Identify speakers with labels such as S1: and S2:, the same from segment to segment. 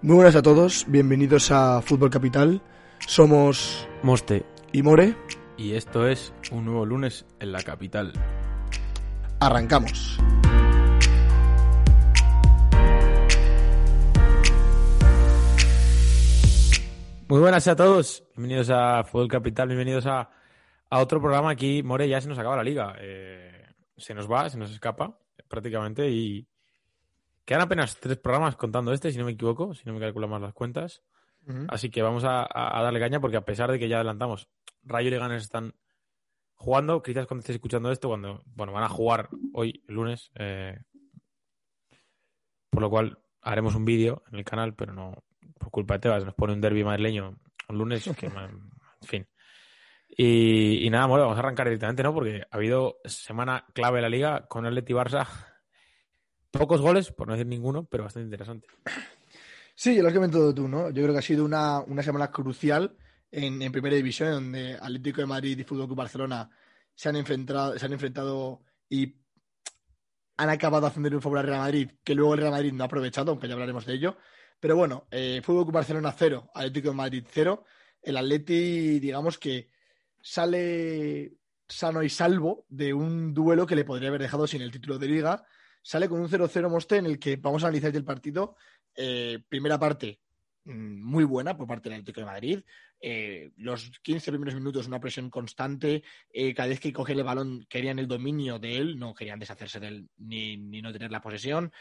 S1: Muy buenas a todos, bienvenidos a Fútbol Capital. Somos
S2: Moste
S1: y More.
S2: y esto es un nuevo lunes en la capital.
S1: Arrancamos.
S2: Muy buenas a todos, bienvenidos a Fútbol Capital, bienvenidos a, a otro programa aquí. More, ya se nos acaba la liga. Eh, se nos va, se nos escapa prácticamente y quedan apenas tres programas contando este, si no me equivoco, si no me calculan más las cuentas. Así que vamos a, darle caña porque a pesar de que ya adelantamos, Rayo y Leganés están jugando, quizás cuando estéis escuchando esto, cuando, bueno, van a jugar hoy, el lunes, eh, por lo cual haremos un vídeo en el canal, pero no por culpa de Tebas, nos pone un derby madrileño un lunes, que, en fin. Y, y nada, bueno, vamos a arrancar directamente, ¿no? Porque ha habido semana clave en la liga con el Atleti Barça. Pocos goles, por no decir ninguno, pero bastante interesante.
S1: Sí, lo has comentado tú, ¿no? Yo creo que ha sido una, una semana crucial en, en Primera División, donde Atlético de Madrid y Fútbol Club Barcelona se han enfrentado, se han enfrentado y han acabado haciendo un favor al Real Madrid, que luego el Real Madrid no ha aprovechado, aunque ya hablaremos de ello. Pero bueno, eh, Fútbol Club Barcelona 0, Atlético de Madrid 0. El Atleti, digamos que sale sano y salvo de un duelo que le podría haber dejado sin el título de liga. Sale con un 0-0 Moste en el que vamos a analizar el partido. Eh, primera parte mm, muy buena por parte del Atlético de Madrid. Eh, los 15 primeros minutos una presión constante. Eh, cada vez que cogían el balón querían el dominio de él, no querían deshacerse de él ni, ni no tener la posesión.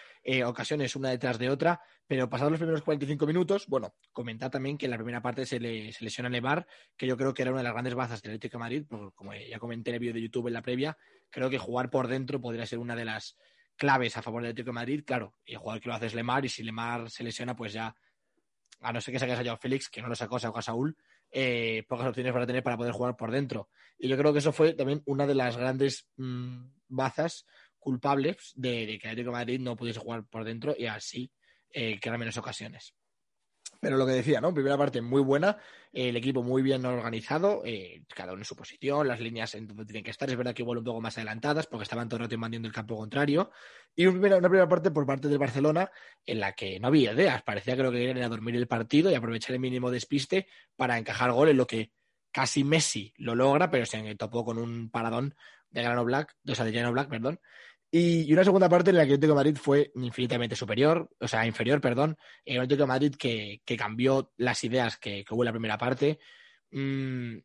S1: Ocasiones una detrás de otra, pero pasados los primeros 45 minutos, bueno, comentar también que en la primera parte se, le, se lesiona Nevar, que yo creo que era una de las grandes bazas del Atlético de Madrid, porque como ya comenté en el vídeo de YouTube en la previa, creo que jugar por dentro podría ser una de las claves a favor del Atlético Madrid, claro, y el jugador que lo hace es Lemar, y si Lemar se lesiona, pues ya, a no ser que saques a Joao Félix, que no lo sacó, sacó a Saúl, eh, pocas opciones para tener para poder jugar por dentro. Y yo creo que eso fue también una de las grandes mm, bazas culpables de, que el Atlético Madrid no pudiese jugar por dentro y así eh, eran menos ocasiones. Pero lo que decía, ¿no? Primera parte muy buena, el equipo muy bien organizado, eh, cada uno en su posición, las líneas en donde tienen que estar. Es verdad que igual un poco más adelantadas porque estaban todo el rato invadiendo el campo contrario. Y una primera, primera parte por parte del Barcelona en la que no había ideas. Parecía que lo que querían era dormir el partido y aprovechar el mínimo despiste para encajar gol en lo que casi Messi lo logra, pero se topó con un paradón de Grano Black, o sea, de Black, perdón. Y, una segunda parte en la que el Atlético de Madrid fue infinitamente superior, o sea, inferior, perdón. El Atlético de Madrid que, que cambió las ideas que, que hubo en la primera parte. Mm,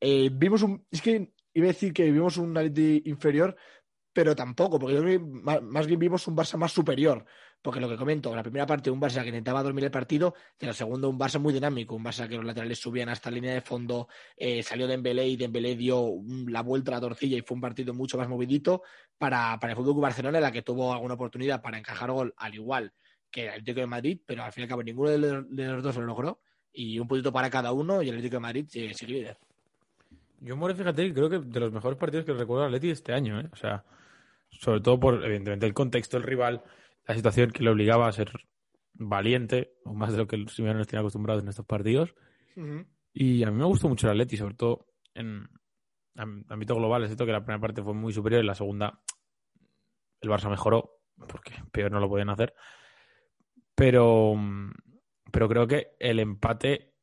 S1: eh, vimos un. Es que iba a decir que vimos un Atlético inferior, pero tampoco, porque yo creo que más, bien vimos un Barça más superior. Porque lo que comento, en la primera parte un Barça que intentaba dormir el partido, y la segunda un Barça muy dinámico, un Barça que los laterales subían hasta la línea de fondo, eh, salió Dembélé y Dembélé dio la vuelta a la torcilla y fue un partido mucho más movidito para, para el Fútbol Barcelona, en la que tuvo alguna oportunidad para encajar gol al igual que el Atlético de Madrid, pero al fin y al cabo ninguno de los, de dos lo logró y un puntito para cada uno y el Atlético de Madrid sigue líder.
S2: Yo, More, fíjate, creo que de los mejores partidos que recuerdo Atleti este año, ¿eh? O sea, sobre todo por, evidentemente, el contexto del rival, la situación que le obligaba a ser valiente, o más de lo que los simeones nos tienen acostumbrados en estos partidos. Y a mí me gustó mucho el Atleti, sobre todo en ámbito global. Es cierto que la primera parte fue muy superior y la segunda el Barça mejoró, porque peor no lo podían hacer. Pero, pero creo que el empate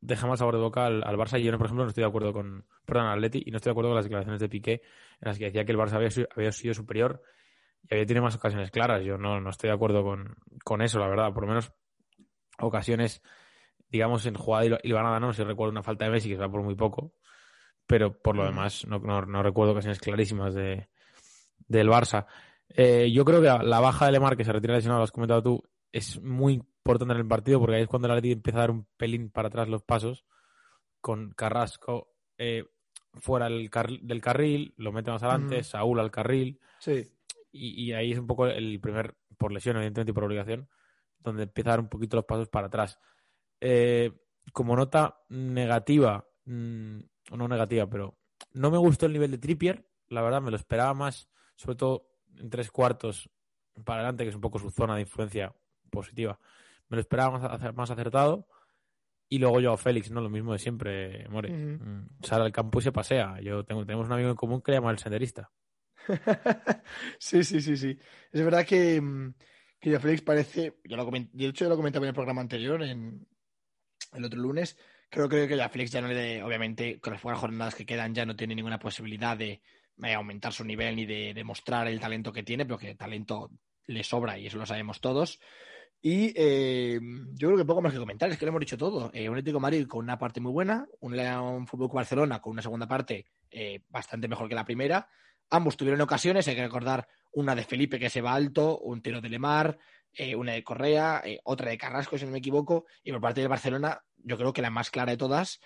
S2: deja más sabor de boca al, al Barça. Y yo, por ejemplo, no estoy de acuerdo con, perdón, al Atleti, y no estoy de acuerdo con las declaraciones de Piqué, en las que decía que el Barça había, sido- había sido superior y había tenido más ocasiones claras. Yo no, no estoy de acuerdo con, con eso, la verdad. Por lo menos ocasiones, digamos, en jugada hil- hilvanada, no, si recuerdo una falta de Messi que se va por muy poco, pero por lo
S1: Ujú.
S2: demás no, no, no recuerdo ocasiones clarísimas de, del Barça. Eh, yo creo que la baja de Lemar, que se retira lesionado, lo has comentado tú, es muy importante en el partido porque ahí es cuando el Atleti empieza a dar un pelín para atrás los pasos con Carrasco eh, fuera del, car- del carril, lo mete más adelante,
S1: Ujú.
S2: Saúl al carril
S1: Sí.
S2: y, y ahí es un poco el primer, por lesión evidentemente y por obligación, donde empieza a dar un poquito los pasos para atrás. Eh, como nota negativa, mm, o no negativa, pero no me gustó el nivel de Trippier, la verdad me lo esperaba más, sobre todo en tres cuartos para adelante, que es un poco su zona de influencia positiva. Me lo esperaba más, más acertado. Y luego yo a Félix, ¿no? Lo mismo de siempre, More. Mm, Sale al campo y se pasea. Yo tengo, tenemos un amigo en común que le llama el senderista.
S1: sí, sí, sí, sí. Es verdad que, mm, que ya Félix parece, yo lo comenté, de hecho yo lo comentaba en el programa anterior, en el otro lunes, creo, creo que ya Félix ya no le, obviamente, con las pocas jornadas que quedan ya no tiene ninguna posibilidad de, de aumentar su nivel ni de demostrar el talento que tiene, pero que talento le sobra y eso lo sabemos todos. Y eh, yo creo que poco más que comentar, es que lo hemos dicho todo. Eh, un Atlético de Madrid con una parte muy buena, un León Fútbol Barcelona con una segunda parte eh, bastante mejor que la primera. Ambos tuvieron ocasiones, hay que recordar una de Felipe que se va alto, un tiro de Lemar, una de Correa, otra de Carrasco, si no me equivoco, y por parte del Barcelona, yo creo que la más clara de todas,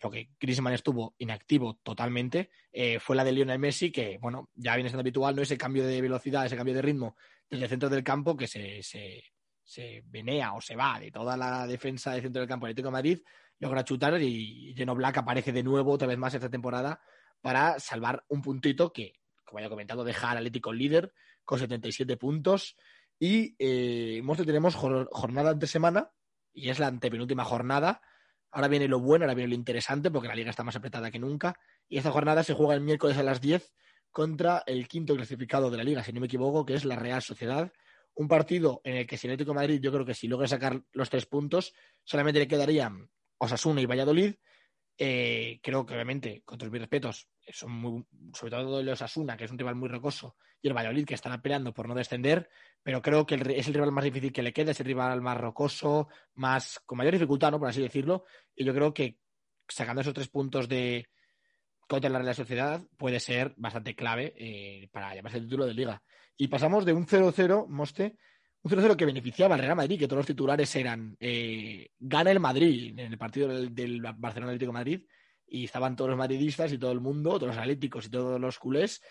S1: porque Griezmann estuvo inactivo totalmente, fue la de Lionel Messi, que, bueno, ya viene siendo habitual, ¿no? Ese cambio de velocidad, ese cambio de ritmo desde el centro del campo que se se venea o se va de toda la defensa del centro del campo Atlético de Madrid, logra chutar y Geno Black aparece de nuevo otra vez más esta temporada para salvar un puntito que, como ya he comentado, deja al Atlético líder con 77 puntos. Y eh, tenemos jornada ante semana y es la antepenúltima jornada. Ahora viene lo bueno, ahora viene lo interesante porque la liga está más apretada que nunca. Y esta jornada se juega el miércoles a las 10 contra el quinto clasificado de la liga, si no me equivoco, que es la Real Sociedad un partido en el que si el Atlético Madrid, yo creo que si logra sacar los tres puntos, solamente le quedarían Osasuna y Valladolid. Eh, creo que obviamente, con todos mis respetos, son muy, sobre todo el Osasuna, que es un rival muy rocoso, y el Valladolid, que están peleando por no descender, pero creo que es el rival más difícil que le queda, es el rival más rocoso, más con mayor dificultad, ¿no? Por así decirlo. Y yo creo que sacando esos tres puntos de contra la Real Sociedad puede ser bastante clave eh, para llamarse el título de liga. Y pasamos de un 0-0, Moste, un 0-0 que beneficiaba al Real Madrid, que todos los titulares eran eh, gana el Madrid en el partido del, Barcelona Atlético Madrid, y estaban todos los madridistas y todo el mundo, todos los atléticos y todos los culés,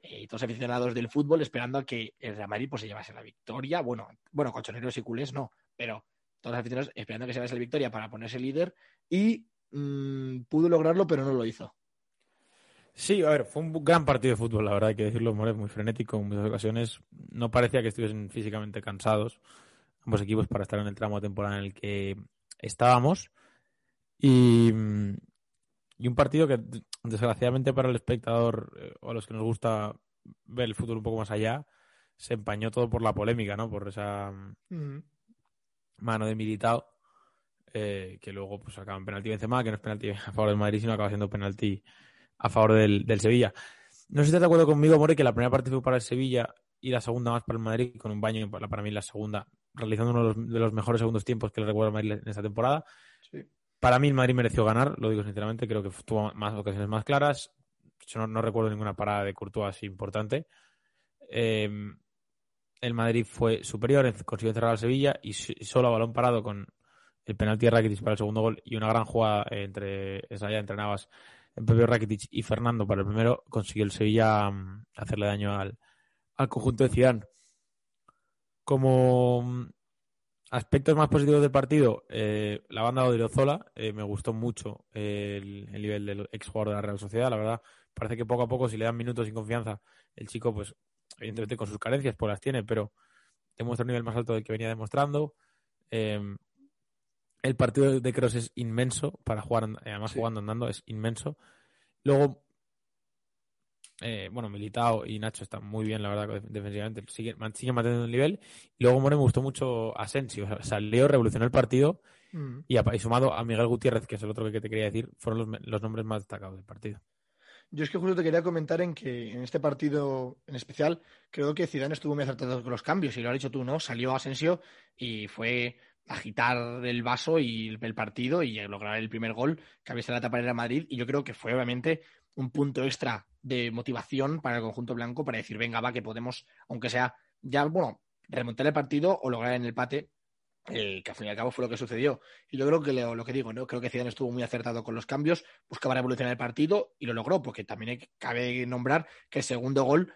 S1: eh, y todos los aficionados del fútbol esperando a que el Real Madrid pues, se llevase la victoria. Bueno, bueno, colchoneros y culés no, pero todos los aficionados esperando que se llevase la victoria para ponerse líder y mm, pudo lograrlo, pero no lo hizo.
S2: Sí, a ver, fue un gran partido de fútbol, la verdad, hay que decirlo, More, muy frenético en muchas ocasiones. No parecía que estuviesen físicamente cansados ambos equipos para estar en el tramo de temporada en el que estábamos. Y, un partido que, desgraciadamente para el espectador eh, o a los que nos gusta ver el fútbol un poco más allá, se empañó todo por la polémica, ¿no? Por esa mano de Militao, eh, que luego pues acaba en penalti Benzema, que no es penalti a favor del Madrid, sino acaba siendo penalti a favor del, Sevilla. No sé si estás de acuerdo conmigo, More, que la primera parte fue para el Sevilla y la segunda más para el Madrid, con un baño para, para mí la segunda, realizando uno de los, mejores segundos tiempos que le recuerdo a Madrid en esta temporada. Para mí el Madrid mereció ganar, lo digo sinceramente, creo que tuvo más ocasiones más claras. Yo no, recuerdo ninguna parada de Courtois así importante. Em, el Madrid fue superior, consiguió cerrar al Sevilla y, solo a balón parado con el penalti de Rakitic para el segundo gol y una gran jugada entre esa ya entre Navas Pepe Rakitic y Fernando para el primero, consiguió el Sevilla mm, hacerle daño al, conjunto de Zidane. Como mm, aspectos más positivos del partido, eh, la banda de Odriozola, eh, me gustó mucho el, nivel del exjugador de la Real Sociedad, la verdad, parece que poco a poco, si le dan minutos sin confianza, el chico, pues, evidentemente con sus carencias, pues las tiene, pero demuestra un nivel más alto del que venía demostrando. Em, el partido de Cross es inmenso para jugar, además jugando andando, es inmenso. Luego, eh, bueno, Militao y Nacho están muy bien, la verdad, defensivamente, siguen, manteniendo el nivel. Y luego, More, me gustó mucho Asensio, o salió, revolucionó el partido mm. y, sumado a Miguel Gutiérrez, que es el otro que te quería decir, fueron los, nombres más destacados del partido.
S1: Yo es que justo te quería comentar en que en este partido en especial creo que Zidane estuvo muy acertado con los cambios y lo has dicho tú, ¿no? Salió Asensio y fue agitar el vaso y el partido y lograr el primer gol que había la taparera Madrid. Y yo creo que fue obviamente un punto extra de motivación para el conjunto blanco para decir, venga, va, que podemos, aunque sea ya, bueno, remontar el partido o lograr el empate, que al fin y al cabo fue lo que sucedió. Y yo creo que lo, que digo, ¿no? Creo que Zidane estuvo muy acertado con los cambios, buscaba revolucionar el partido y lo logró, porque también cabe nombrar que el segundo gol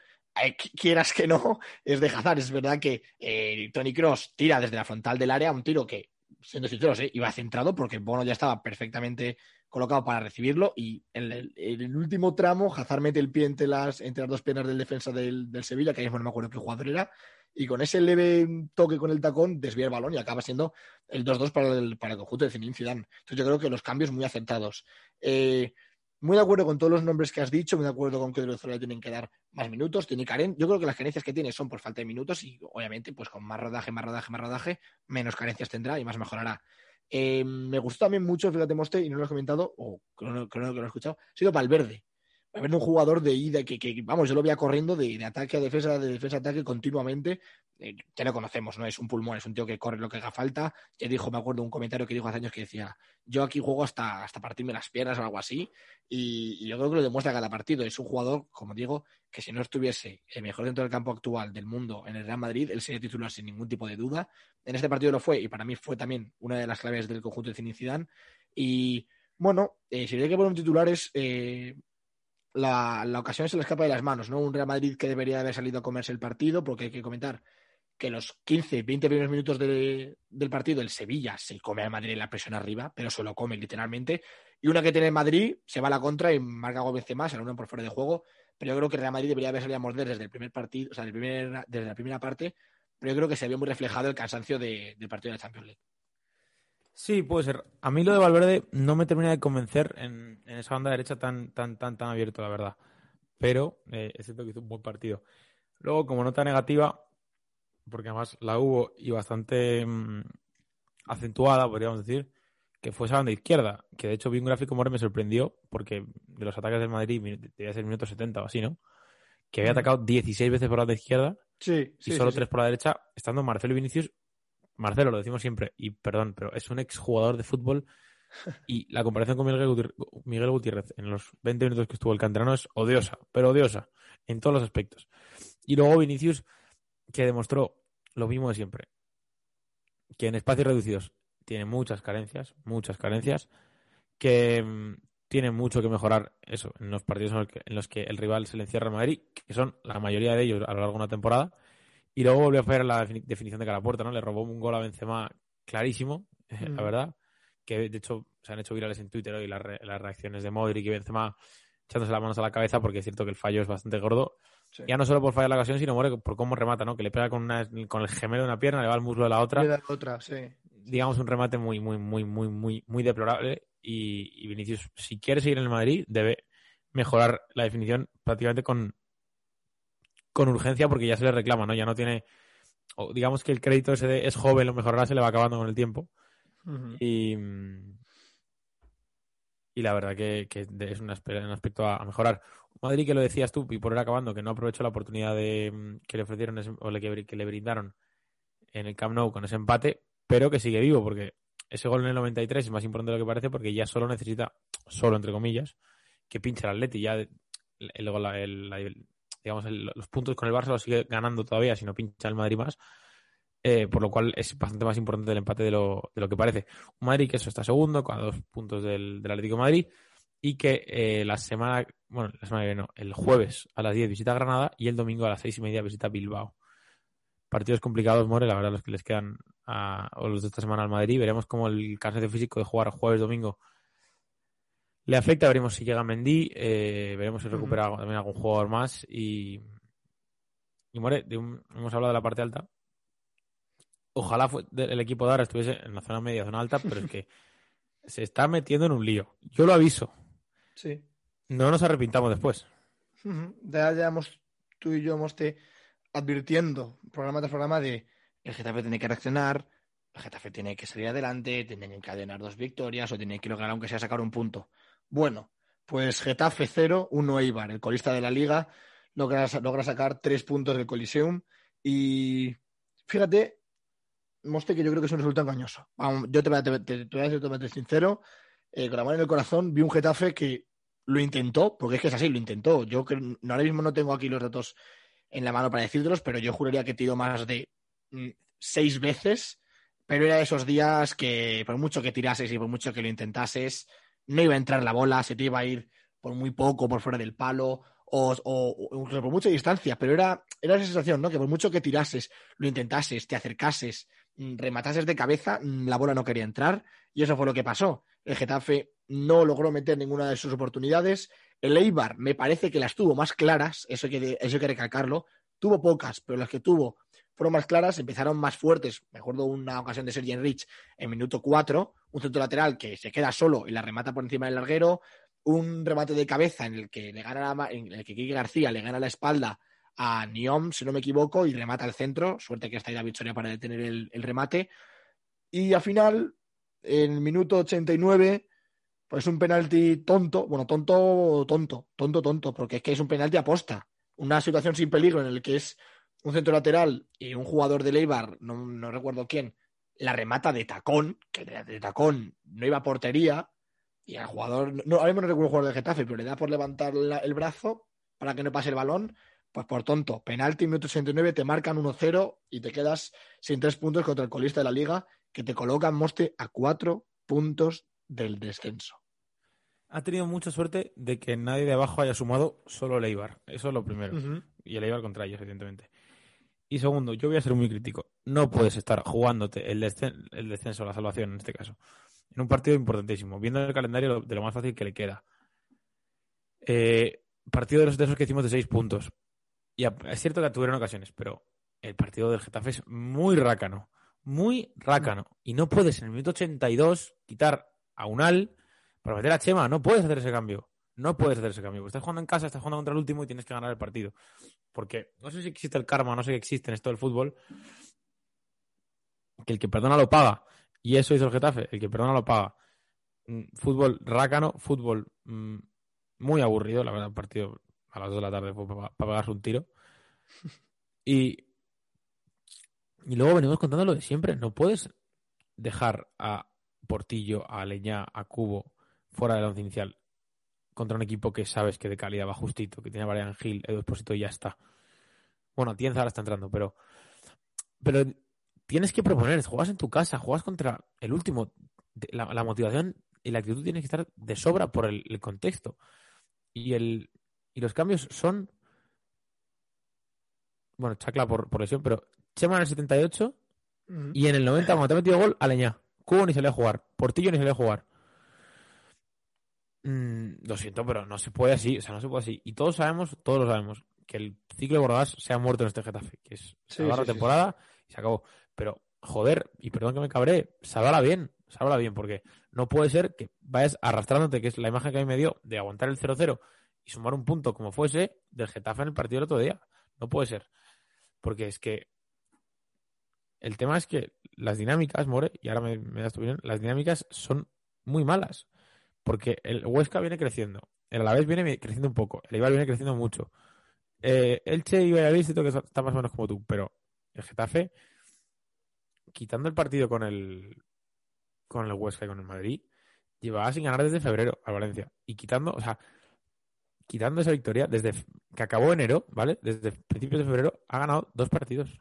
S1: quieras que no, es de Hazard. Es verdad que eh, Tony Cross tira desde la frontal del área un tiro que, siendo sinceros, eh, iba centrado porque Bono ya estaba perfectamente colocado para recibirlo y en el, último tramo Hazard mete el pie entre las, entre las dos piernas del defensa del, Sevilla, que ahí no me acuerdo qué jugador era, y con ese leve toque con el tacón desvía el balón y acaba siendo el 2-2 para el, para el conjunto de Zinedine Zidane. Entonces yo creo que los cambios muy acertados. Eh, muy de acuerdo con todos los nombres que has dicho, muy de acuerdo con que Odriozola tienen que dar más minutos, tiene carencias. Yo creo que las carencias que tiene son por falta de minutos y obviamente pues con más rodaje, más rodaje, más rodaje, menos carencias tendrá y más mejorará. Eh, me gustó también mucho, fíjate, Moste, y no lo has comentado, o creo, que lo he escuchado, ha sido Valverde. Valverde un jugador de ida que, vamos, yo lo veía corriendo de, de, ataque a defensa, de defensa a ataque continuamente. Eh, ya lo conocemos, ¿no? Es un pulmón, es un tío que corre lo que haga falta. Ya dijo, me acuerdo un comentario que dijo hace años que decía, yo aquí juego hasta, hasta partirme las piernas o algo así. Y, yo creo que lo demuestra cada partido. Es un jugador, como digo, que si no estuviese el mejor dentro del campo actual del mundo en el Real Madrid, él sería titular sin ningún tipo de duda. En este partido lo fue y para mí fue también una de las claves del conjunto de Zinedine Y bueno, eh, si hay que poner un titular es eh, la, la, ocasión se le escapa de las manos, ¿no? Un Real Madrid que debería haber salido a comerse el partido, porque hay que comentar que los 15, 20 primeros minutos del partido el Sevilla se come al Madrid la presión arriba, pero se lo come literalmente. Y una que tiene el Madrid se va a la contra y marca veces más, se la por fuera de juego. Pero yo creo que Real Madrid debería haber salido a morder desde el primer partido, o sea, desde la primera parte, pero yo creo que se vio muy reflejado el cansancio del partido de la Champions League.
S2: Sí, puede ser. A mí lo de Valverde no me termina de convencer en, esa banda derecha tan, tan, tan, tan abierto, la verdad. Pero eh, es cierto que hizo un buen partido. Luego, como nota negativa, porque además la hubo y bastante mm, acentuada, podríamos decir, que fue esa banda izquierda. Que de hecho vi un gráfico, More, me sorprendió, porque de los ataques del Madrid, debía ser minuto 70 o así, ¿no? Que había atacado 16 veces por la izquierda
S1: sí,
S2: y solo 3 por la derecha, estando Marcelo y Vinicius Marcelo, lo decimos siempre, y perdón, pero es un exjugador de fútbol y la comparación con Miguel Gutiérrez, en los 20 minutos que estuvo el canterano es odiosa, pero odiosa en todos los aspectos. Y luego Vinicius, que demostró lo mismo de siempre, que en espacios reducidos tiene muchas carencias, muchas carencias, que mm, tiene mucho que mejorar eso en los partidos en los, que, el rival se le encierra a Madrid, que son la mayoría de ellos a lo largo de una temporada, y luego volvió a hacer la definición de cara a puerta, ¿no? Le robó un gol a Benzema clarísimo, la mm. verdad. Que de hecho se han hecho virales en Twitter hoy las, reacciones de Modric y Benzema echándose las manos a la cabeza porque es cierto que el fallo es bastante gordo. Ya no solo por fallar la ocasión, sino por cómo remata, ¿no? Que le pega con, una, con el gemelo de una pierna, le va el muslo de la otra.
S1: De otra, sí.
S2: Digamos un remate muy, muy, muy, muy, muy, muy deplorable. Y, y Vinicius, si quiere seguir en el Madrid, debe mejorar la definición prácticamente con, con urgencia porque ya se le reclama, ¿no? Ya no tiene. digamos que el crédito ese de es joven, lo mejorará, se le va acabando con el tiempo. Y. Y la verdad que, es un, aspecto a, mejorar. Madrid, que lo decías tú, y por ir acabando, que no aprovechó la oportunidad de, que le ofrecieron o que, que le brindaron en el Camp Nou con ese empate, pero que sigue vivo, porque ese gol en el 93 es más importante de lo que parece, porque ya solo necesita, solo entre comillas, que pinche el Atleti. Ya el, el, digamos, los puntos con el Barça los sigue ganando todavía si no pincha el Madrid más. Eh, por lo cual es bastante más importante el empate de lo, de lo que parece. Un Madrid que eso está segundo, con dos puntos del, Atlético Madrid, y que eh, la semana, bueno, la semana que no, el jueves a las 10 visita Granada y el domingo a las 6 y media visita Bilbao. Partidos complicados, More, la verdad, los que les quedan a, o los de esta semana al Madrid. Veremos cómo el cansancio físico de jugar jueves-domingo le afecta, veremos si llega Mendy, eh, veremos si recupera también algún jugador más y, y More, hemos hablado de la parte alta. Ojalá el equipo de ahora estuviese en la zona media, zona alta, pero es que se está metiendo en un lío. Yo lo aviso.
S1: Sí.
S2: No nos arrepintamos después.
S1: Ya llevamos tú y yo hemos advirtiendo programa tras programa de el Getafe tiene que reaccionar, el Getafe tiene que salir adelante, tiene que encadenar dos victorias o tiene que lograr aunque sea sacar un punto. Bueno, pues Getafe 0, 1 Eibar, el colista de la liga, logra, sacar tres puntos del Coliseum y fíjate, Moste, que yo creo que es un resultado engañoso. yo te voy a, te, voy a ser sincero, eh, con la mano en el corazón, vi un Getafe que lo intentó, porque es que es así, lo intentó. Yo que ahora mismo no tengo aquí los datos en la mano para decírtelos, pero yo juraría que tiró más de mm, seis veces, pero era de esos días que por mucho que tirases y por mucho que lo intentases, no iba a entrar la bola, se te iba a ir por muy poco, por fuera del palo, o, incluso por mucha distancia, pero era, era esa sensación, ¿no? Que por mucho que tirases, lo intentases, te acercases, mm, rematases de cabeza, mm, la bola no quería entrar, y eso fue lo que pasó. El Getafe no logró meter ninguna de sus oportunidades. El Eibar me parece que las tuvo más claras, eso hay que, eso hay que recalcarlo. Tuvo pocas, pero las que tuvo fueron más claras, empezaron más fuertes. Me acuerdo una ocasión de Sergio Rich en minuto 4, un centro lateral que se queda solo y la remata por encima del larguero. un remate de cabeza en el que le gana la, en el que Kiki García le gana la espalda a Niom, si no me equivoco, y remata al centro. Suerte que está ahí la victoria para detener el, remate. Y al final, en minuto 89, pues un penalti tonto, bueno, tonto, tonto, tonto, tonto, porque es que es un penalti aposta. Una situación sin peligro en el que es un centro lateral y un jugador de Leibar, no, no recuerdo quién, la remata de tacón, que de, de tacón no iba a portería, y al jugador, no, ahora mismo no recuerdo el jugador de Getafe, pero le da por levantar la, el brazo para que no pase el balón, pues por tonto, penalti, minuto 69, te marcan 1-0 y te quedas sin tres puntos contra el colista de la liga, que te colocan Moste a cuatro puntos del descenso.
S2: Ha tenido mucha suerte de que nadie de abajo haya sumado solo el Eibar. Eso es lo primero.
S1: Uh -huh.
S2: Y el Eibar contra ellos, evidentemente. Y segundo, yo voy a ser muy crítico. No puedes estar jugándote el, descen el descenso, la salvación en este caso, en un partido importantísimo, viendo el calendario de lo más fácil que le queda. Eh, partido de los de esos que hicimos de seis puntos. Y es cierto que tuvieron ocasiones, pero el partido del Getafe es muy rácano. Muy rácano. Y no puedes en el minuto 82 quitar a Unal para meter a Chema. No puedes hacer ese cambio. No puedes hacer ese cambio. Estás jugando en casa, estás jugando contra el último y tienes que ganar el partido. Porque no sé si existe el karma, no sé si existe en esto del fútbol. Que el que perdona lo paga. Y eso hizo el Getafe. El que perdona lo paga. Fútbol rácano, fútbol mmm, muy aburrido, la verdad, un partido a las 2 de la tarde fue para, para pegarse un tiro. Y, y luego venimos contando lo de siempre. No puedes dejar a Portillo, a Leñá, a Cubo fuera del once inicial contra un equipo que sabes que de calidad va justito, que tiene a Brian Hill, Edu Esposito y ya está. Bueno, Tienza ahora está entrando, pero, pero tienes que proponer, juegas en tu casa, juegas contra el último. La, la motivación y la actitud tiene que estar de sobra por el, el contexto. Y, el, y los cambios son. Bueno, Chacla por, por lesión, pero Chema en el 78 uh -huh. y en el 90, cuando te ha metido gol, Aleñá. Cubo ni salió a jugar. Portillo ni salió a jugar. Mm, lo siento, pero no se puede así. O sea, no se puede así. Y todos sabemos, todos lo sabemos, que el ciclo de Bordás se ha muerto en este Getafe. Que es salvar sí, la sí, temporada sí. y se acabó. Pero, joder, y perdón que me cabré, sálvala bien. Sálvala bien, porque no puede ser que vayas arrastrándote, que es la imagen que a mí me dio, de aguantar el 0-0 y sumar un punto como fuese del Getafe en el partido del otro día. No puede ser. Porque es que el tema es que las dinámicas, More, y ahora me, me das tu opinión, las dinámicas son muy malas. Porque el Huesca viene creciendo, el Alavés viene creciendo un poco, el Eibar viene creciendo mucho. Eh, Elche y Valladolid siento que está más o menos como tú, pero el Getafe, quitando el partido con el con el Huesca y con el Madrid, llevaba sin ganar desde febrero a Valencia. Y quitando, o sea, quitando esa victoria, desde que acabó enero, ¿vale? Desde principios de febrero, ha ganado dos partidos.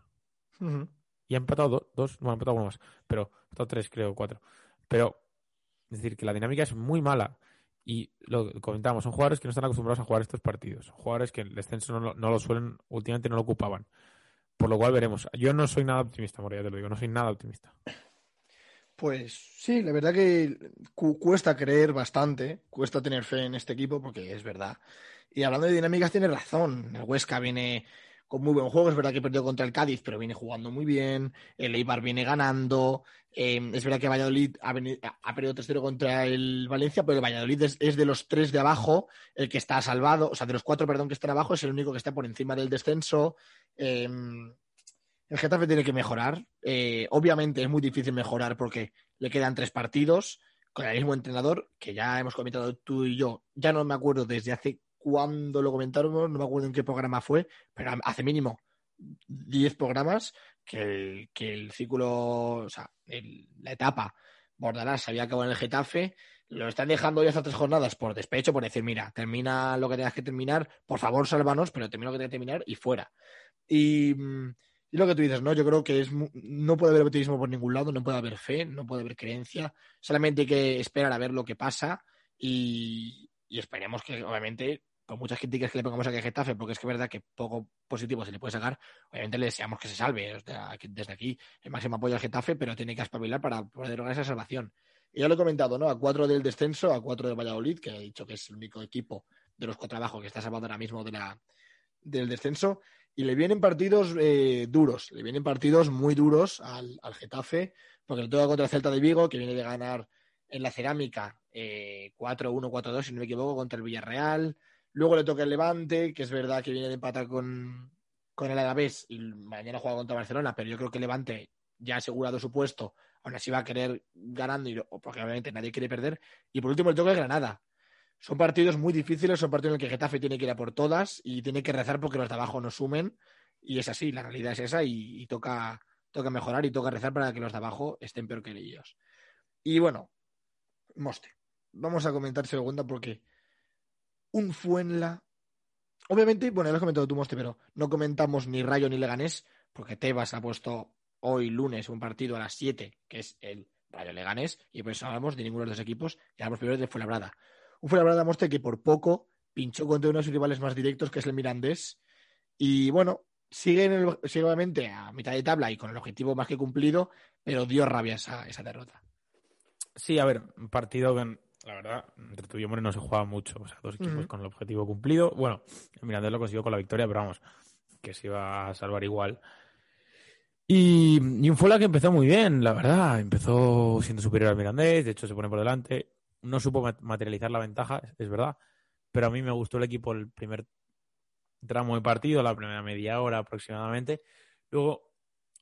S2: Uh -huh. Y ha empatado do, dos, no, ha empatado uno más, pero ha empatado tres, creo, cuatro. Pero, es decir, que la dinámica es muy mala. Y lo comentamos, son jugadores que no están acostumbrados a jugar estos partidos. Jugadores que el descenso no, no lo suelen, últimamente no lo ocupaban. Por lo cual veremos. Yo no soy nada optimista, Moria, te lo digo, no soy nada optimista.
S1: Pues sí, la verdad que cu cuesta creer bastante, cuesta tener fe en este equipo porque es verdad. Y hablando de dinámicas, tiene razón. El Huesca viene con muy buen juego, es verdad que perdió contra el Cádiz, pero viene jugando muy bien. El Eibar viene ganando. Eh, es verdad que Valladolid ha, perdido 3-0 contra el Valencia, pero el Valladolid es, de los tres de abajo el que está salvado, o sea, de los cuatro, perdón, que están abajo, es el único que está por encima del descenso. Eh, el Getafe tiene que mejorar. Eh, obviamente es muy difícil mejorar porque le quedan tres partidos con el mismo entrenador, que ya hemos comentado tú y yo. Ya no me acuerdo desde hace cuándo lo comentaron, no me acuerdo en qué programa fue, pero hace mínimo 10 programas que el, que el círculo, o sea, el, la etapa Bordalás se había acabado en el Getafe. Lo están dejando ya hasta tres jornadas por despecho, por decir, mira, termina lo que tengas que terminar, por favor, sálvanos, pero termina lo que tengas que terminar y fuera. Y. Y lo que tú dices, ¿no? Yo creo que es no puede haber optimismo por ningún lado, no puede haber fe, no puede haber creencia. Solamente hay que esperar a ver lo que pasa y, y esperemos que, obviamente, por muchas críticas que le pongamos a Getafe, porque es que es verdad que poco positivo se le puede sacar, obviamente le deseamos que se salve. Desde aquí, el máximo apoyo al Getafe, pero tiene que espabilar para poder lograr esa salvación. Y ya lo he comentado, ¿no? A cuatro del descenso, a cuatro de Valladolid, que he dicho que es el único equipo de los cuatro abajo que está salvado ahora mismo de la, del descenso. Y le vienen partidos eh, duros, le vienen partidos muy duros al, al, Getafe, porque le toca contra el Celta de Vigo, que viene de ganar en la cerámica 4-1, eh, 4-2, si no me equivoco, contra el Villarreal. Luego le toca el Levante, que es verdad que viene de empatar con, con el Alavés y mañana juega contra Barcelona, pero yo creo que Levante ya ha asegurado su puesto, aún así va a querer ganando, y, porque obviamente nadie quiere perder. Y por último le toca el Granada. Son partidos muy difíciles, son partidos en los que Getafe tiene que ir a por todas y tiene que rezar porque los de abajo no sumen. Y es así, la realidad es esa y, toca, toca mejorar y toca rezar para que los de abajo estén peor que ellos. Y bueno, Moste, vamos a comentar segunda porque un Fuenla. Obviamente, bueno, ya lo has comentado tú, Moste, pero no comentamos ni Rayo ni Leganés, porque Tebas ha puesto hoy lunes un partido a las 7, que es el Rayo Leganés, y pues hablamos de ninguno de los equipos, y hablamos primero de Fuenlabrada. Un Fuenlabrada, Moste, que por poco pinchó contra uno de sus rivales más directos, que es el Mirandés, y bueno, sigue, en el, sigue obviamente a mitad de tabla y con el objetivo más que cumplido, pero dio rabia esa, esa derrota.
S2: Sí, a ver, un partido que la verdad, entre tú y no se juega mucho. O sea, dos equipos con el objetivo cumplido. Bueno, el Mirandés lo consiguió con la victoria, pero vamos, que se iba a salvar igual. Y, y un Fuela que empezó muy bien, la verdad. Empezó siendo superior al Mirandés, de hecho se pone por delante. No supo materializar la ventaja, es verdad. Pero a mí me gustó el equipo el primer tramo de partido, la primera media hora aproximadamente. Luego,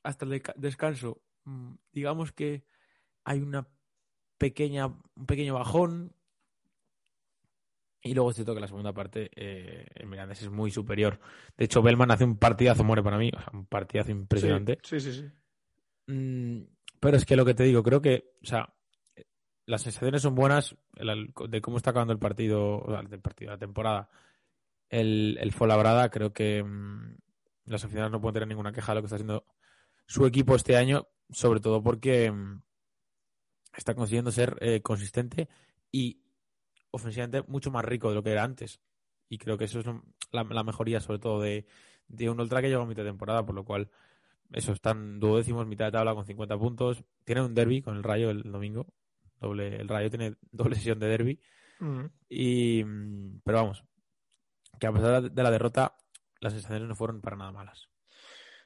S2: hasta el descanso, mm, digamos que hay una pequeña, un pequeño bajón. Y luego es cierto que la segunda parte eh, el Mirandés es muy superior. De hecho, Bellman hace un partidazo, muere para mí, un partidazo impresionante.
S1: Sí, sí, sí.
S2: Mm, pero es que lo que te digo, creo que, o sea, las sensaciones son buenas de cómo está acabando el partido, del partido, la temporada. El, el Folabrada, creo que mm, las aficionadas no pueden tener ninguna queja de lo que está haciendo su equipo este año, sobre todo porque mm, está consiguiendo ser eh, consistente y ofensivamente mucho más rico de lo que era antes. Y creo que eso es la, mejoría, sobre todo, de, un Ultra que llegó a mitad de temporada, por lo cual, eso, están duodécimos, mitad de tabla con 50 puntos. Tiene un derby con el Rayo el domingo. Doble, el Rayo tiene doble sesión de derby. Mm. Y, pero vamos, que a pesar de la derrota, las sensaciones no fueron para nada malas.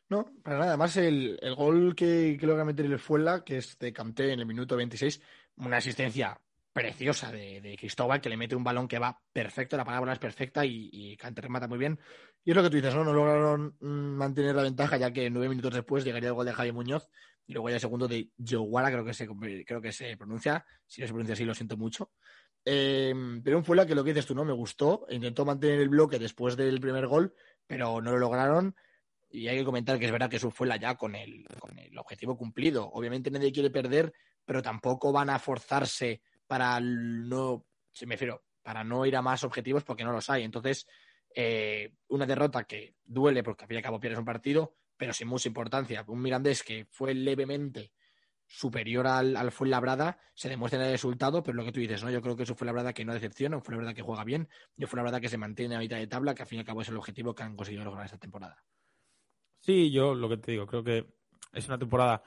S1: No, para nada. Además, el, el gol que, que logra meter el Fuela, que es de Canté en el minuto 26, una asistencia preciosa de, Cristóbal, que le mete un balón que va perfecto, la palabra es perfecta y, y Canté remata muy bien. Y es lo que tú dices, ¿no? No lograron mm, mantener la ventaja, ya que nueve minutos después llegaría el gol de Javi Muñoz y luego ya el segundo de Joguara, creo que se, creo que se pronuncia. Si no se pronuncia así, lo siento mucho. Eh, pero un Fuela que lo que dices tú, ¿no? Me gustó, intentó mantener el bloque después del primer gol, pero no lo lograron y hay que comentar que es verdad que eso fue la ya con el, con el objetivo cumplido. Obviamente nadie quiere perder, pero tampoco van a forzarse para no, me para no ir a más objetivos porque no los hay. Entonces, eh, una derrota que duele porque al fin y al cabo pierdes un partido, pero sin mucha importancia. Un Mirandés que fue levemente superior al, al Fuenlabrada, se demuestra en el resultado, pero lo que tú dices, ¿no? Yo creo que eso fue la verdad que no decepciona, fue la verdad que juega bien, y fue la verdad que se mantiene a mitad de tabla, que al fin y al cabo es el objetivo que han conseguido lograr esta temporada.
S2: Sí, yo lo que te digo, creo que es una temporada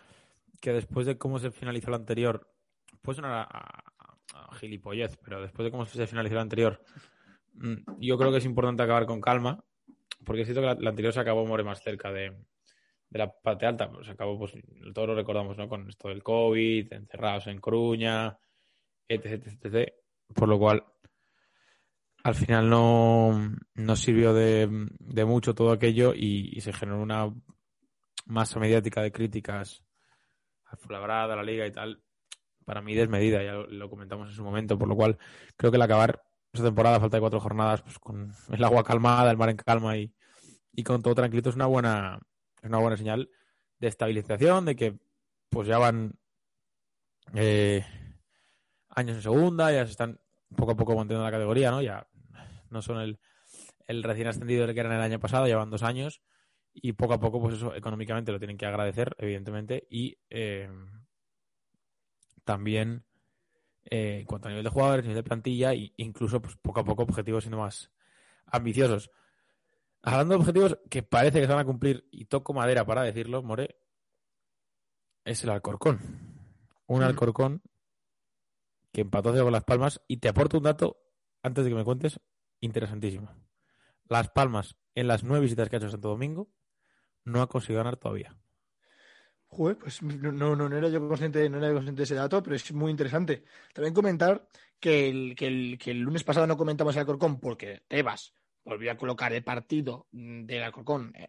S2: que después de cómo se finalizó la anterior, puede sonar a, gilipollez, pero después de cómo se finalizó la anterior, mm, yo creo que es importante acabar con calma, porque siento que la, anterior se acabó more más cerca de, la parte alta, pues se acabó, pues todos lo recordamos, ¿no? Con esto del COVID, encerrados en Cruña, etc, etc, por lo cual al final no, no sirvió de, mucho todo aquello y, se generó una masa mediática de críticas al Fulabrada, a la liga y tal, para mí desmedida, ya lo, comentamos en su momento, por lo cual creo que el acabar esa temporada, falta de cuatro jornadas, pues con el agua calmada, el mar en calma y, con todo tranquilo es una buena, es una buena señal de estabilización, de que pues ya van eh, años en segunda, ya se están poco a poco manteniendo la categoría, ¿no? Ya no son el, el recién ascendido que eran el año pasado, llevan dos años y poco a poco, pues eso económicamente lo tienen que agradecer, evidentemente, y eh, también eh, en cuanto a nivel de jugadores, nivel de plantilla, e incluso pues, poco a poco objetivos siendo más ambiciosos. Hablando de objetivos que parece que se van a cumplir, y toco madera para decirlo, More, es el Alcorcón. Un mm. Alcorcón que empató con Las Palmas, y te aporto un dato antes de que me cuentes, interesantísimo. Las Palmas, en las nueve visitas que ha hecho Santo Domingo, no ha conseguido ganar todavía.
S1: Joder, pues no, no, no era yo consciente, no era consciente de ese dato, pero es muy interesante. También comentar que el, que el, que el lunes pasado no comentamos el Alcorcón porque Tebas volvió a colocar el partido del Alcorcón eh,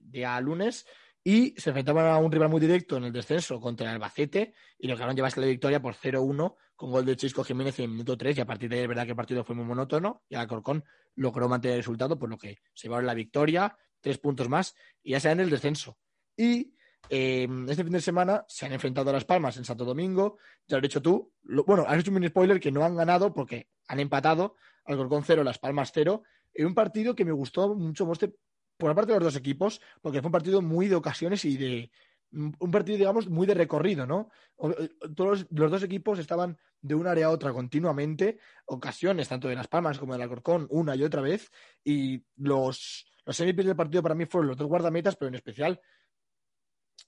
S1: día lunes y se enfrentaban a un rival muy directo en el descenso contra el Albacete y lograron llevarse la victoria por 0-1 con gol de Chisco Jiménez en el minuto 3 y a partir de ahí es verdad que el partido fue muy monótono y Alcorcón logró mantener el resultado por lo que se llevaron la victoria, tres puntos más y ya se en el descenso. Y eh, este fin de semana se han enfrentado a Las Palmas en Santo Domingo. Ya lo has dicho tú. bueno, has hecho un mini spoiler que no han ganado porque han empatado al Alcorcón 0, Las Palmas 0. En un partido que me gustó mucho por la parte de los dos equipos, porque fue un partido muy de ocasiones y de. Un partido, digamos, muy de recorrido, ¿no? Eh, todos los dos equipos estaban de un área a otra continuamente, ocasiones tanto de Las Palmas como del Alcorcón, una y otra vez, y los, los del partido para mí fueron los dos guardametas, pero en especial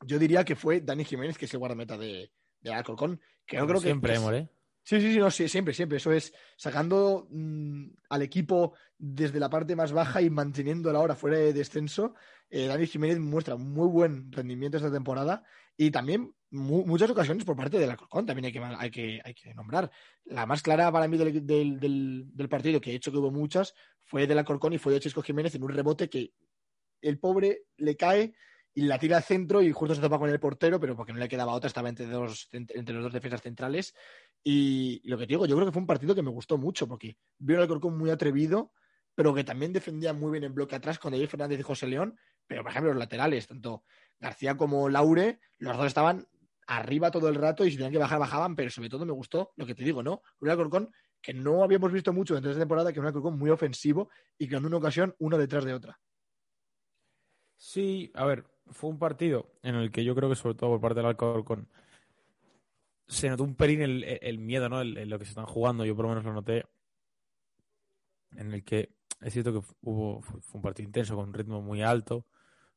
S1: yo diría que fue Dani Jiménez, que es el guardameta de, de Alcorcón. Que creo
S2: siempre,
S1: que Sí, sí, sí, no, sí, siempre, siempre. Eso es sacando mm, al equipo desde la parte más baja y manteniendo la hora fuera de descenso. Eh, Dani Jiménez muestra muy buen rendimiento esta temporada y también muchas ocasiones por parte del Alcorcón también hay que, hay que, hay que nombrar. La más clara para mí del, del, del, partido, que he hecho que hubo muchas, fue del Alcorcón y fue de Chisco Jiménez en un rebote que el pobre le cae y la tira al centro y justo se topa con el portero, pero porque no le quedaba otra, estaba entre, dos, entre los dos defensas centrales. Y, lo que digo, yo creo que fue un partido que me gustó mucho, porque vio al Alcorcón muy atrevido, pero que también defendía muy bien en bloque atrás con David Fernández y José León, pero por ejemplo los laterales, tanto García como Laure, los dos estaban arriba todo el rato y si tenían que bajar, bajaban, pero sobre todo me gustó lo que te digo, ¿no? Un Alcorcón que no habíamos visto mucho dentro de esta temporada, que un Alcorcón muy ofensivo y que en una ocasión uno detrás de otra.
S2: Sí, a ver, fue un partido en el que yo creo que sobre todo por parte del Alcorcón se notó un pelín el, miedo, ¿no? En lo que se están jugando, yo por lo menos lo noté, en el que es cierto que hubo, fue un partido intenso, con un ritmo muy alto,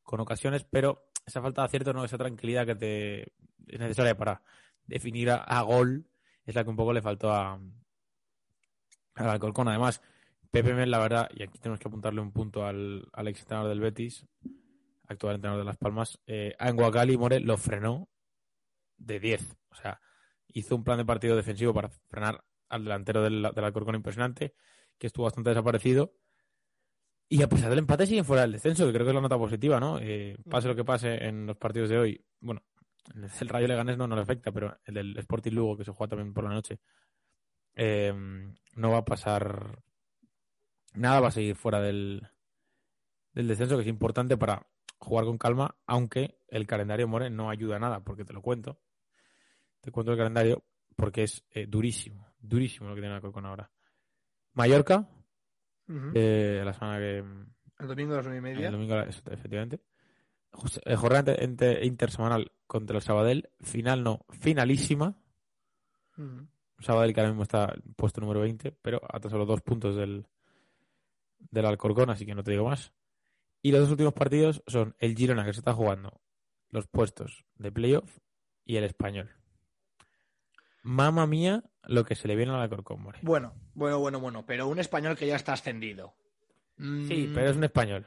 S2: con ocasiones, pero esa falta de acierto, ¿no? Esa tranquilidad que te es necesaria para definir a, gol es la que un poco le faltó a, al Alcorcón. Además, Pepe la verdad, y aquí tenemos que apuntarle un punto al, al ex entrenador del Betis, actual entrenador de Las Palmas, eh, a Enguacali More lo frenó de 10. O sea, hizo un plan de partido defensivo para frenar al delantero del, del Alcorcón impresionante, que estuvo bastante desaparecido. Y a pesar del empate siguen fuera del descenso, que creo que es la nota positiva, ¿no? Eh, pase lo que pase en los partidos de hoy, bueno, el Rayo Leganés no, no le afecta, pero el del Sporting Lugo, que se juega también por la noche, eh, no va a pasar nada, va a seguir fuera del, del descenso, que es importante para jugar con calma, aunque el calendario More no ayuda a nada, porque te lo cuento. Te cuento el calendario porque es eh, durísimo, durísimo lo que tiene con ahora. Mallorca, eh, la semana que.
S1: El domingo a las nueve y media.
S2: El domingo, efectivamente. Eh, jornada intersemanal contra el Sabadell. Final no, finalísima. Sabadell que ahora mismo está puesto número 20, pero hasta solo dos puntos del, del Alcorcón, así que no te digo más. Y los dos últimos partidos son el Girona, que se está jugando los puestos de playoff, y el Español. Mamma mía, lo que se le viene a la More.
S1: Bueno, bueno, bueno, bueno, pero un español que ya está ascendido.
S2: Sí, pero es un español.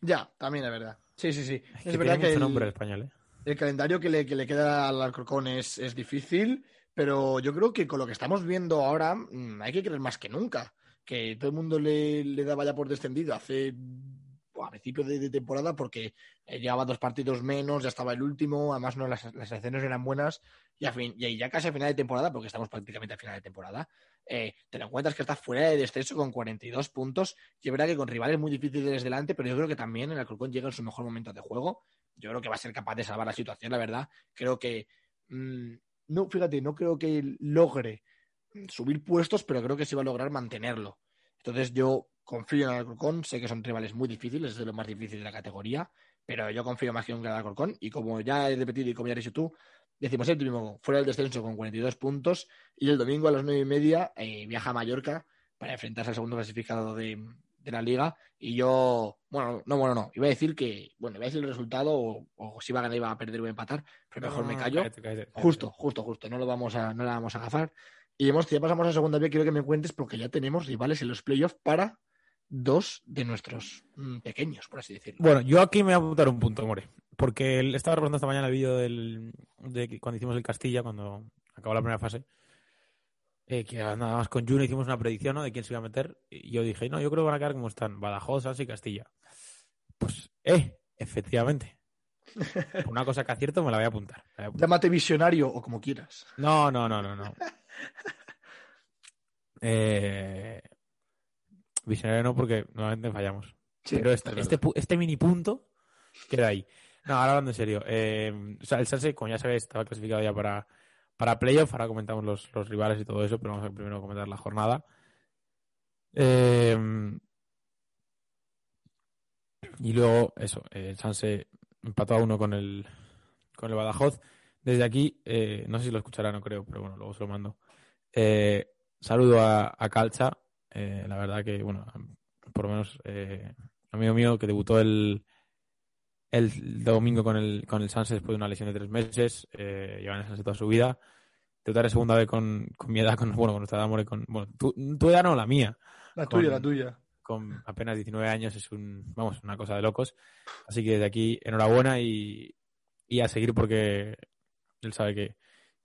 S1: Ya, también es verdad. Sí, sí, sí.
S2: Es, verdad que el, nombre español, ¿eh?
S1: el calendario que le, que le queda al Alcorcón es, es, difícil, pero yo creo que con lo que estamos viendo ahora mm, hay que creer más que nunca. Que todo el mundo le, le daba ya por descendido hace a principio de, temporada porque eh, llevaba dos partidos menos, ya estaba el último, además no las, las eran buenas y, a fin, y ya casi a final de temporada, porque estamos prácticamente a final de temporada, eh, te lo encuentras que está fuera de descenso con 42 puntos y es verdad que con rivales muy difíciles delante, pero yo creo que también el Alcorcón llega en su mejor momento de juego. Yo creo que va a ser capaz de salvar la situación, la verdad. Creo que mm, no, fíjate, no creo que logre subir puestos, pero creo que sí va a lograr mantenerlo. Entonces yo confío en el Alcorcón, sé que son rivales muy difíciles, es de lo más difícil de la categoría, pero yo confío más que en el Alcorcón y como ya he repetido y como ya has dicho tú, decimos séptimo fuera del descenso con 42 puntos y el domingo a las nueve y media eh, viaja a Mallorca para enfrentarse al segundo clasificado de, la liga y yo, bueno, no, bueno, no, iba a decir que, bueno, iba a decir el resultado o, si iba a ganar iba a perder o empatar, pero mejor me callo. Justo, justo, justo, no lo vamos a, no la vamos a agafar. Y hemos, ya pasamos a segunda vez, quiero que me cuentes porque ya tenemos rivales en los playoffs para dos de nuestros mm, pequeños, por así decirlo.
S2: Bueno, yo aquí me voy a apuntar un punto, More. porque él estaba representando esta mañana el vídeo del, de cuando hicimos el Castilla, cuando acabó la primera fase. Eh, que nada más con Juno hicimos una predicción ¿no? de quién se iba a meter. Y yo dije, no, yo creo que van a quedar como están, Badajoz, Sanse y Castilla. Pues, eh, efectivamente. Una cosa que acierto me la voy a apuntar. La voy a apuntar.
S1: Llámate visionario o como quieras.
S2: No, no, no, no, no. Eh, visionario no, porque nuevamente fallamos.
S1: Sí,
S2: Pero
S1: es
S2: este, este, este mini punto queda ahí. No, ahora hablando en serio. eh, o sea, el Sanse, como ya sabéis, estaba clasificado ya para, para playoff. Ahora comentamos los, los rivales y todo eso, pero vamos a primero comentar la jornada. Eh, y luego, eso, el Sanse empató a uno con el, con el Badajoz. Desde aquí, eh, no sé si lo escuchará, no creo, pero bueno, luego se lo mando. Eh, saludo a, a Calcha. Eh, la verdad que, bueno, por lo menos, eh, amigo mío que debutó el, el domingo con el, con el Sanse después de una lesión de tres meses. Eh, lleva en el Sanse toda su vida. Debutar en segunda vez con, con mi edad, con, bueno, con nuestra edad, con, bueno, tu, tu edad no, la mía
S1: La
S2: con-
S1: tuya, la tuya.
S2: con apenas 19 años es un, vamos, una cosa de locos. Así que desde aquí, enhorabuena y, y a seguir porque él sabe que,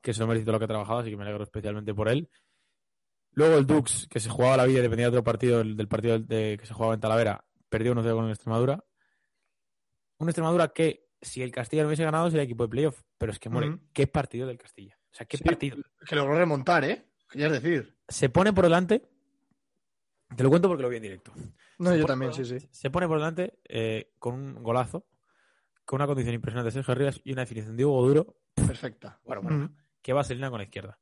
S2: que se lo merece todo lo que ha trabajado, así que me alegro especialmente por él. Luego el Dux, que se jugaba la vida y dependía de otro partido, el del partido de, que se jugaba en Talavera, perdió 1-0 con el Extremadura. Un Extremadura que, si el Castilla no hubiese ganado, sería equipo de playoff. Pero es que, more,
S1: Ujú.
S2: ¿qué partido del Castilla? O sea, ¿qué
S1: Sí.
S2: partido?
S1: Que logró remontar, ¿eh? Querías decir.
S2: Se pone por delante. Te lo cuento porque lo vi en directo.
S1: No,
S2: Se
S1: yo también,
S2: por-
S1: sí, sí.
S2: Se pone por delante eh, con un golazo, con una condición impresionante de Sergio Rivas y una definición de Hugo Duro,
S1: Perfecta.
S2: bueno, bueno,
S1: Ujú.
S2: que va a con la izquierda.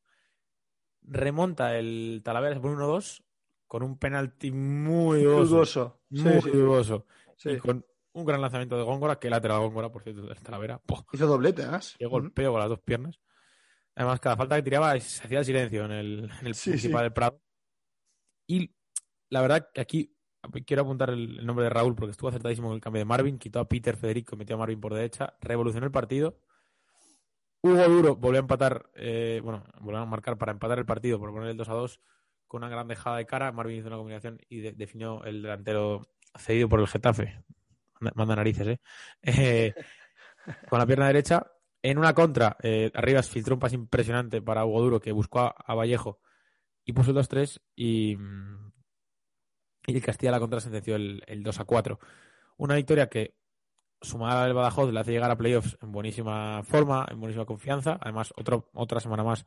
S2: Remonta el Talavera, pone 1-2 con un penalti muy dudoso. Muy
S1: sí,
S2: dudoso.
S1: sí.
S2: Y con un gran lanzamiento de Góngora, que lateral Góngora, por cierto, del Talavera.
S1: Hizo doblete, ¿ah?
S2: Qué golpeo con las dos piernas. Además, cada falta que tiraba se hacía el silencio en el, en el
S1: Sí,
S2: principal del Prado. Y la verdad que aquí quiero apuntar el, el nombre de Raúl porque estuvo acertadísimo con el cambio de Marvin. Quitó a Peter Federico, metió a Marvin por derecha. Revolucionó el partido. Hugo Duro volvió a empatar, eh, bueno, volvió a marcar para empatar el partido por poner el 2 a 2 con una gran dejada de cara. Marvin hizo una combinación y de- definió el delantero cedido por el Getafe. Manda- narices, ¿eh? Eh, con la pierna derecha. En una contra, eh, Arribas filtró un pase impresionante para Hugo Duro que buscó a, Vallejo y puso el 2-3 y, mm, y el Castilla la contra sentenció el, el 2 a 4. Una victoria que, sumada al Badajoz, le hace llegar a playoffs en buenísima forma, en buenísima confianza. Además, otro, otra semana más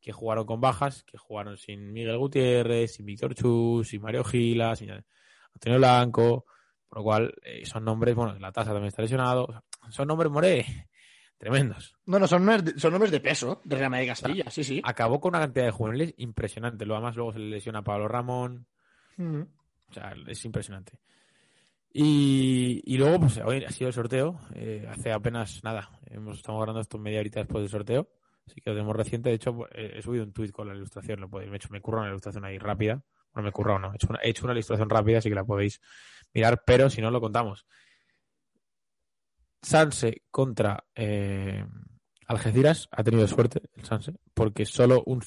S2: que jugaron con bajas, que jugaron sin Miguel Gutiérrez, sin Víctor Chus, sin Mario Gila, sin Antonio Blanco, por lo cual eh, son nombres, bueno, la tasa también está lesionado. o sea, son nombres, More, tremendos.
S1: No, no, son nombres, son nombres de peso de Real Madrid Castilla, sí, sí.
S2: Acabó con una cantidad de juveniles impresionante. Lo además luego se le lesiona a Pablo Ramón.
S1: Ujú.
S2: O sea, es impresionante. Y, luego, pues hoy ha sido el sorteo. eh, hace apenas nada. Hemos, estamos grabando esto media horita después del sorteo. Así que lo tenemos reciente. De hecho, eh, he subido un tuit con la ilustración. Lo podéis, me, he hecho, me curro una ilustración ahí rápida. Bueno, me curro no. He hecho, una, he hecho una ilustración rápida, así que la podéis mirar. Pero si no, lo contamos. Sanse contra eh, Algeciras. Ha tenido suerte el Sanse. Porque solo un,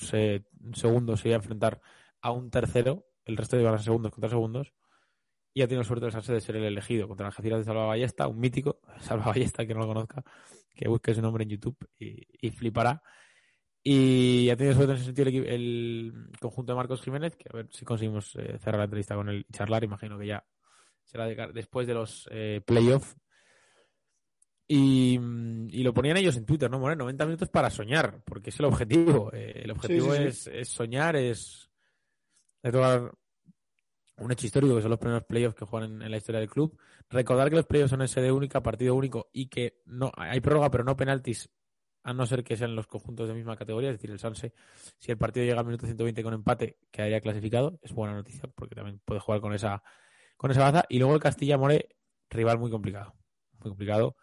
S2: un segundo se iba a enfrentar a un tercero. El resto iban a segundos contra segundos y ha tenido suerte el Sanse de ser el elegido contra el Algeciras de Salva Ballesta, un mítico, Salva Ballesta, que no lo conozca, que busque su nombre en YouTube y, y flipará. Y ha tenido suerte en ese sentido el, conjunto de Marcos Jiménez, que a ver si conseguimos eh, cerrar la entrevista con él y charlar, imagino que ya será de después de los eh, playoffs. Y, mm, y lo ponían ellos en Twitter, ¿no? Bueno, 90 minutos para soñar, porque es el objetivo. Eh, el objetivo
S1: sí, sí.
S2: Es, es soñar, es, es un hecho histórico que son los primeros playoffs que juegan en, en la historia del club. Recordar que los playoffs son sede única, partido único y que no hay prórroga, pero no penaltis, a no ser que sean los conjuntos de misma categoría, es decir, el Sanse, si el partido llega al minuto 120 con empate, quedaría clasificado. Es buena noticia porque también puede jugar con esa con esa baza. Y luego el Castilla More, rival muy complicado. Muy complicado.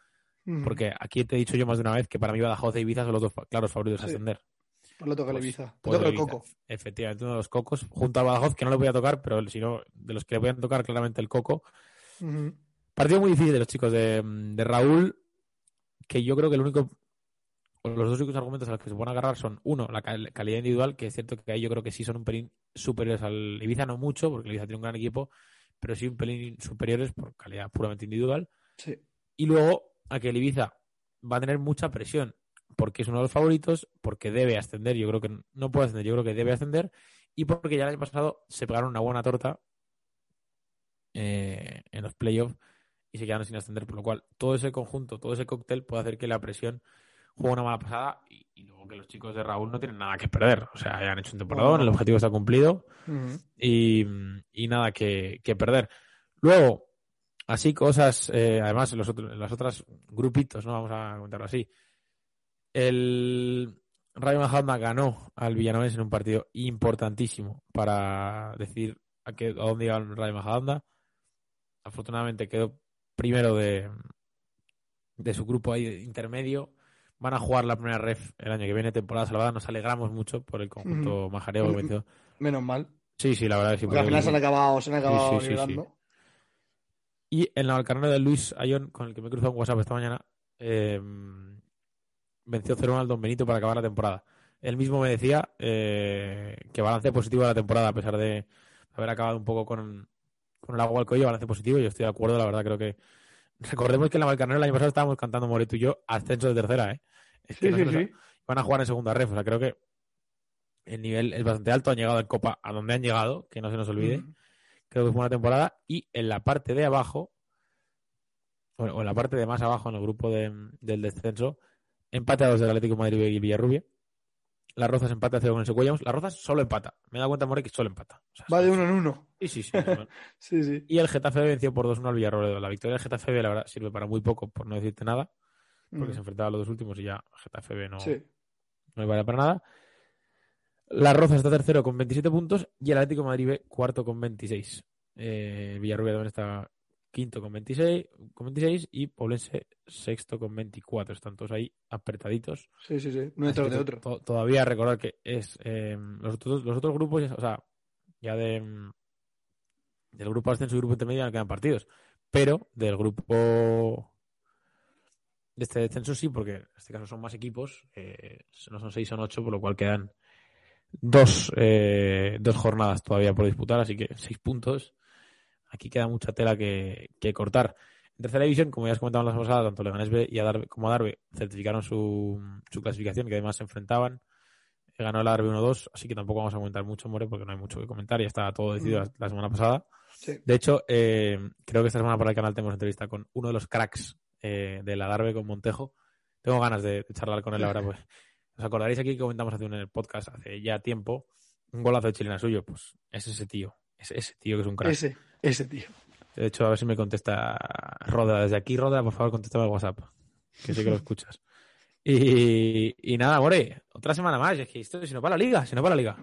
S2: Porque aquí te he dicho yo más de una vez que para mí Badajoz e Ibiza son los dos claros favoritos a ascender.
S1: Pues le toca el
S2: Pues-
S1: Ibiza. Le
S2: pues
S1: toca el coco.
S2: Efectivamente, uno de los cocos, junto a Badajoz, que no le voy a tocar, pero si no, de los que le voy a tocar claramente el coco. Partido muy difícil de los chicos de, de Raúl, que yo creo que el único, los dos únicos argumentos a los que se pueden agarrar son, uno, la cal- calidad individual, que es cierto que ahí yo creo que sí son un pelín superiores al Ibiza, no mucho, porque el Ibiza tiene un gran equipo, pero sí un pelín superiores por calidad puramente individual.
S1: Sí.
S2: Y luego, a que el Ibiza va a tener mucha presión porque es uno de los favoritos, porque debe ascender, yo creo que no puede ascender, yo creo que debe ascender, y porque ya el año pasado se pegaron una buena torta eh, en los playoffs y se quedaron sin ascender, por lo cual todo ese conjunto, todo ese cóctel puede hacer que la presión juegue una mala pasada y, luego que los chicos de Raúl no tienen nada que perder, o sea, ya han hecho un temporada, el objetivo está cumplido y, nada que, perder. Luego, así cosas, eh, además los otros, las otras grupitos, ¿no? Vamos a comentarlo así. El Rayo Mahatma ganó al Villanovense en un partido importantísimo para decir a, qué, a dónde iba el Rayo Mahatma. Afortunadamente quedó primero de, de su grupo ahí intermedio. Van a jugar la primera ref el año que viene, temporada salvada. Nos alegramos mucho por el conjunto majareo
S1: Menos mal.
S2: Sí, sí, la verdad es que
S1: al final se han acabado, se han acabado
S2: Y el navalcarnero de Luis Ayón, con el que me he cruzado en WhatsApp esta mañana, eh, venció 0-1 al Don Benito para acabar la temporada. Él mismo me decía eh, que balance positivo de la temporada, a pesar de haber acabado un poco con, el agua al cuello, balance positivo. Yo estoy de acuerdo, la verdad, creo que. Recordemos que en la Valcarnera el año pasado estábamos cantando Moreto y yo ascenso de tercera, ¿eh?
S1: sí, sí, sí.
S2: Van a jugar en segunda ref, o sea, creo que el nivel es bastante alto. Han llegado en Copa a donde han llegado, que no se nos olvide. Creo que fue una temporada. Y en la parte de abajo, o en la parte de más abajo, en el grupo del descenso, Empate a dos del Atlético de Madrid y Villarrubia. Las Rozas empate a cero con el Secuellamos. Las Rozas solo empata. Me da cuenta, More, que solo empata.
S1: Va de uno en uno.
S2: Sí, sí,
S1: sí. sí,
S2: Y el Getafe venció por 2-1 al Villarrobledo. La victoria del Getafe, la verdad, sirve para muy poco, por no decirte nada. Porque mm. se enfrentaba a los dos últimos y ya Getafe no, no vale para nada. Las Rozas está tercero con 27 puntos y el Atlético de Madrid B cuarto con 26. Eh, Villarrubia también está quinto con 26, con 26 y Poblense sexto con 24. Están todos ahí apretaditos.
S1: Sí, sí, sí, uno detrás de otro.
S2: todavía recordar que es em, los, otros, los otros grupos, o sea, ya de em, del grupo ascenso y grupo intermedio no quedan partidos. Pero del grupo de este descenso sí, porque en este caso son más equipos, eh, no son seis, son ocho, por lo cual quedan dos, eh, dos jornadas todavía por disputar, así que seis puntos aquí queda mucha tela que, cortar. En tercera división, como ya os comentaba la semana pasada, tanto Leganés B y como Darbe certificaron su, clasificación, que además se enfrentaban. Eh, ganó el Darbe 1-2, así que tampoco vamos a comentar mucho, More, porque no hay mucho que comentar, ya estaba todo decidido mm. la, semana pasada. De hecho, eh, creo que esta semana para el canal tenemos entrevista con uno de los cracks eh, de la Darbe con Montejo. Tengo ganas de, charlar con él ahora, pues. ¿Os acordaréis aquí que comentamos hace un en el podcast hace ya tiempo? Un golazo de chilena suyo, pues es ese tío. Es ese tío que es un crack.
S1: Ese. Ese tío.
S2: De hecho, a ver si me contesta Roda. Desde aquí, Roda, por favor, contéstame el WhatsApp. Que sé que lo escuchas. Y, y nada, More, otra semana más. Es que esto si no para la liga, si no para la liga.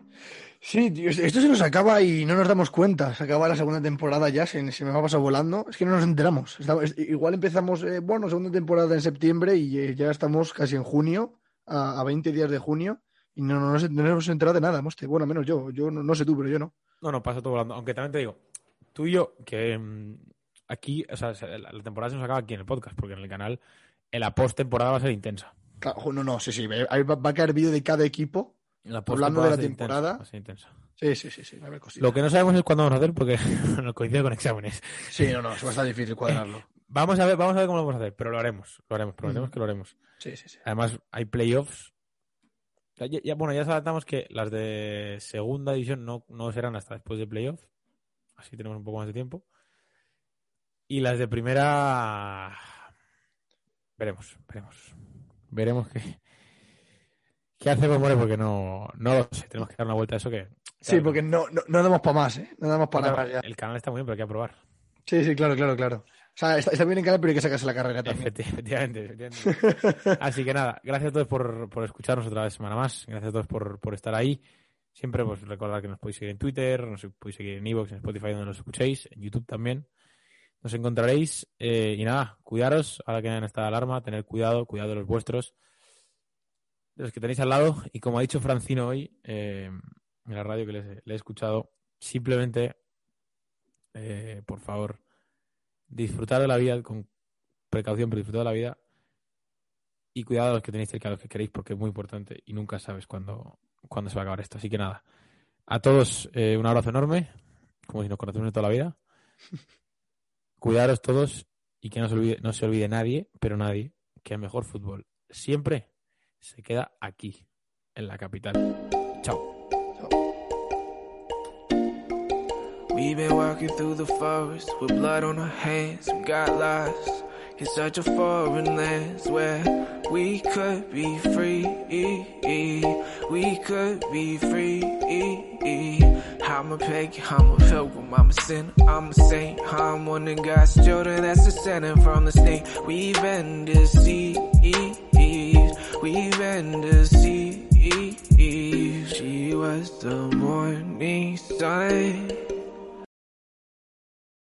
S1: Sí, tío, esto se nos acaba y no nos damos cuenta. Se acaba la segunda temporada ya, se, me va a pasar volando. Es que no nos enteramos. igual empezamos, eh, bueno, segunda temporada en septiembre y eh, ya estamos casi en junio, a, 20 días de junio, y no, no, nos, hemos enterado de nada. Bueno, menos yo. Yo no, no sé tú, pero yo no.
S2: No, no, pasa todo volando. Aunque también te digo, tú y yo, que mm, aquí, o sea, la, temporada se nos acaba aquí en el podcast, porque en el canal la post-temporada va a ser intensa.
S1: Claro, no, no, sí, sí. Va, a caer vídeo de cada equipo hablando de la temporada.
S2: va a ser intensa.
S1: Sí, sí, sí, sí.
S2: Lo que no sabemos es cuándo vamos a hacer porque nos coincide con exámenes.
S1: Sí, no, no, eso va a estar difícil cuadrarlo.
S2: vamos a ver, vamos a ver cómo lo vamos a hacer, pero lo haremos, lo haremos, prometemos que lo haremos.
S1: Sí, sí, sí.
S2: Además, hay playoffs. Ya, bueno, ya sabemos que las de segunda división no, no serán hasta después de playoffs. Así tenemos un poco más de tiempo. Y las de primera. Veremos, veremos. Veremos qué. ¿Qué hacemos, More? Porque no, no lo sé. Tenemos que dar una vuelta a eso que.
S1: sí, porque no, no, damos para más, ¿eh? No damos para nada.
S2: El canal está muy bien, pero hay que probar.
S1: Sí, sí, claro, claro, claro. Sea, está, bien en canal, pero hay que sacarse la carrera también.
S2: Efectivamente, efectivamente. Así que nada, gracias a todos por, por escucharnos otra vez semana más. Gracias a todos por, por estar ahí. Siempre pues recordar que nos podéis seguir en Twitter, nos podéis seguir en Evox, en Spotify donde nos escuchéis, en YouTube también. Nos encontraréis eh, y nada, cuidaros ahora que hayan esta alarma, tener cuidado, cuidado de los vuestros, de los que tenéis al lado. Y como ha dicho Francino hoy eh, en la radio que le, he escuchado, simplemente, eh, por favor, disfrutar de la vida con precaución, pero disfrutar de la vida y cuidado a los que tenéis cerca, a los que queréis, porque es muy importante y nunca sabes cuándo, cuándo se va a acabar esto. Así que nada, a todos eh, un abrazo enorme, como si nos conocemos toda la vida. Cuidaros todos y que no se olvide, no se olvide nadie, pero nadie, que el mejor fútbol siempre se queda aquí, en la capital. Chao.
S3: We've been walking through the forest with blood on our hands. We got lost in such a foreign land where we could be free. We could be free. I'm a pagan, I'm a pilgrim, I'm a sinner, I'm a saint. I'm one of God's children that's descended from the snake. We've been deceived. We've been deceived. She was the morning sun.